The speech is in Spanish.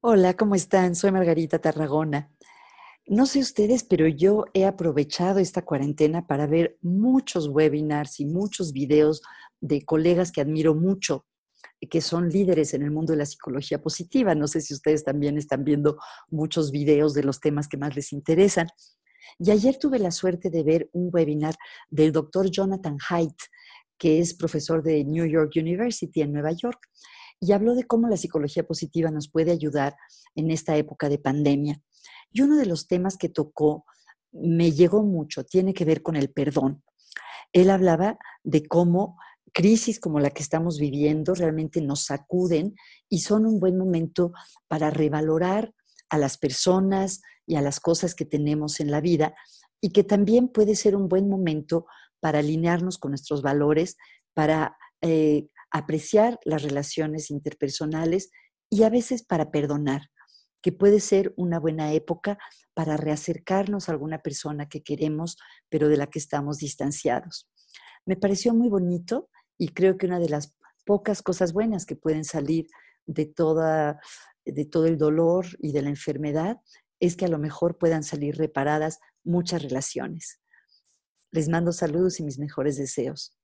Hola, ¿cómo están? Soy Margarita Tarragona. No sé ustedes, pero yo he aprovechado esta cuarentena para ver muchos webinars y muchos videos de colegas que admiro mucho, que son líderes en el mundo de la psicología positiva. No sé si ustedes también están viendo muchos videos de los temas que más les interesan. Y ayer tuve la suerte de ver un webinar del doctor Jonathan Haidt, que es profesor de New York University en Nueva York y habló de cómo la psicología positiva nos puede ayudar en esta época de pandemia. Y uno de los temas que tocó me llegó mucho, tiene que ver con el perdón. Él hablaba de cómo crisis como la que estamos viviendo realmente nos sacuden y son un buen momento para revalorar a las personas y a las cosas que tenemos en la vida y que también puede ser un buen momento para alinearnos con nuestros valores, para eh, apreciar las relaciones interpersonales y a veces para perdonar, que puede ser una buena época para reacercarnos a alguna persona que queremos, pero de la que estamos distanciados. Me pareció muy bonito y creo que una de las pocas cosas buenas que pueden salir de, toda, de todo el dolor y de la enfermedad es que a lo mejor puedan salir reparadas muchas relaciones. Les mando saludos y mis mejores deseos.